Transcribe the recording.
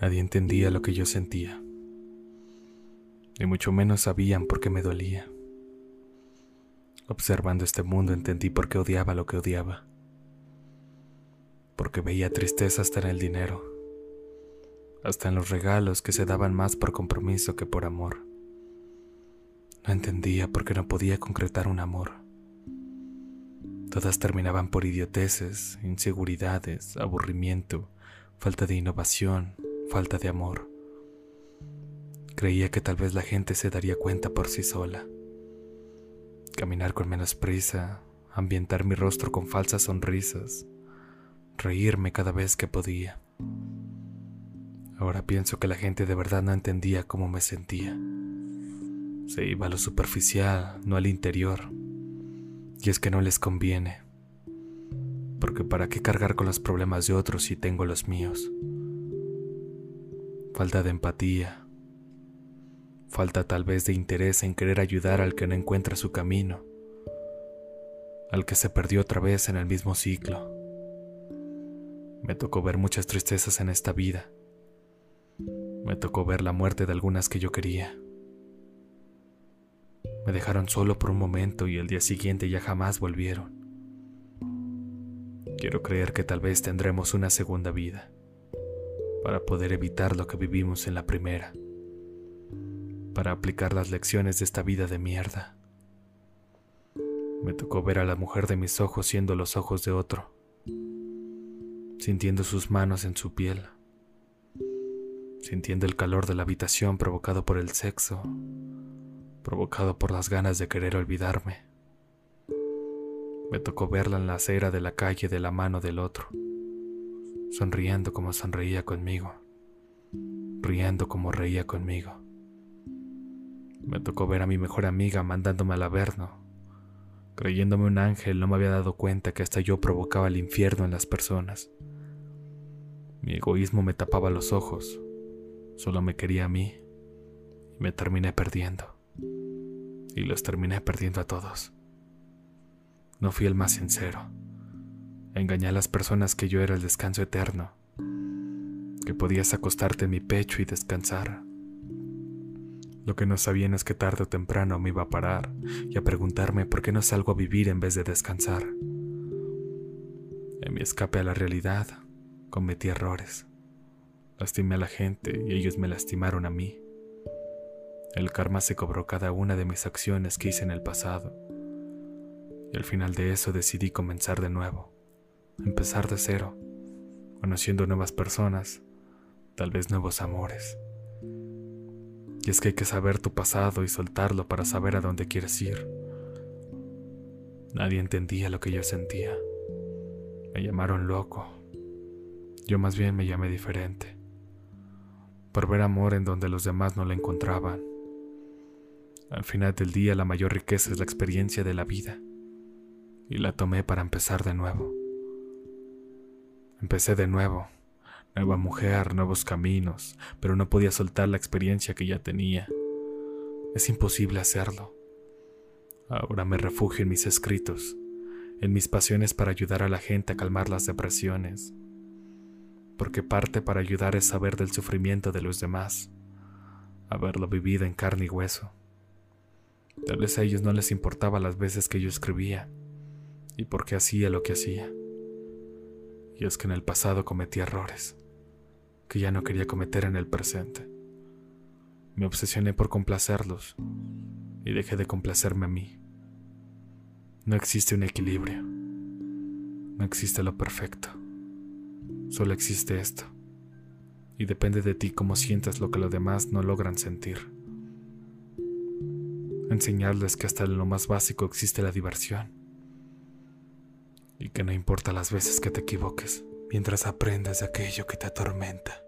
Nadie entendía lo que yo sentía, y mucho menos sabían por qué me dolía. Observando este mundo entendí por qué odiaba lo que odiaba, porque veía tristeza hasta en el dinero, hasta en los regalos que se daban más por compromiso que por amor. No entendía por qué no podía concretar un amor. Todas terminaban por idioteces, inseguridades, aburrimiento, falta de innovación, falta de amor. Creía que tal vez la gente se daría cuenta por sí sola. Caminar con menos prisa, ambientar mi rostro con falsas sonrisas, reírme cada vez que podía. Ahora pienso que la gente de verdad no entendía cómo me sentía. Se iba a lo superficial, no al interior. Y es que no les conviene. Porque ¿para qué cargar con los problemas de otros si tengo los míos? Falta de empatía, falta tal vez de interés en querer ayudar al que no encuentra su camino, al que se perdió otra vez en el mismo ciclo. Me tocó ver muchas tristezas en esta vida. Me tocó ver la muerte de algunas que yo quería. Me dejaron solo por un momento y el día siguiente ya jamás volvieron. Quiero creer que tal vez tendremos una segunda vida para poder evitar lo que vivimos en la primera, para aplicar las lecciones de esta vida de mierda. Me tocó ver a la mujer de mis ojos siendo los ojos de otro, sintiendo sus manos en su piel, sintiendo el calor de la habitación provocado por el sexo, provocado por las ganas de querer olvidarme. Me tocó verla en la acera de la calle de la mano del otro sonriendo como sonreía conmigo, riendo como reía conmigo. Me tocó ver a mi mejor amiga mandándome al averno. Creyéndome un ángel, no me había dado cuenta que hasta yo provocaba el infierno en las personas. Mi egoísmo me tapaba los ojos, solo me quería a mí y me terminé perdiendo. Y los terminé perdiendo a todos. No fui el más sincero Engañé a las personas que yo era el descanso eterno, que podías acostarte en mi pecho y descansar. Lo que no sabían es que tarde o temprano me iba a parar y a preguntarme por qué no salgo a vivir en vez de descansar. En mi escape a la realidad, cometí errores. Lastimé a la gente y ellos me lastimaron a mí. El karma se cobró cada una de mis acciones que hice en el pasado. Y al final de eso decidí comenzar de nuevo empezar de cero, conociendo nuevas personas, tal vez nuevos amores. Y es que hay que saber tu pasado y soltarlo para saber a dónde quieres ir. Nadie entendía lo que yo sentía. Me llamaron loco. Yo más bien me llamé diferente. Por ver amor en donde los demás no lo encontraban. Al final del día la mayor riqueza es la experiencia de la vida. Y la tomé para empezar de nuevo. Empecé de nuevo, nueva mujer, nuevos caminos, pero no podía soltar la experiencia que ya tenía. Es imposible hacerlo. Ahora me refugio en mis escritos, en mis pasiones para ayudar a la gente a calmar las depresiones, porque parte para ayudar es saber del sufrimiento de los demás, haberlo vivido en carne y hueso. Tal vez a ellos no les importaba las veces que yo escribía y por qué hacía lo que hacía. Y es que en el pasado cometí errores que ya no quería cometer en el presente. Me obsesioné por complacerlos y dejé de complacerme a mí. No existe un equilibrio. No existe lo perfecto. Solo existe esto. Y depende de ti cómo sientas lo que los demás no logran sentir. Enseñarles que hasta en lo más básico existe la diversión y que no importa las veces que te equivoques, mientras aprendas de aquello que te atormenta.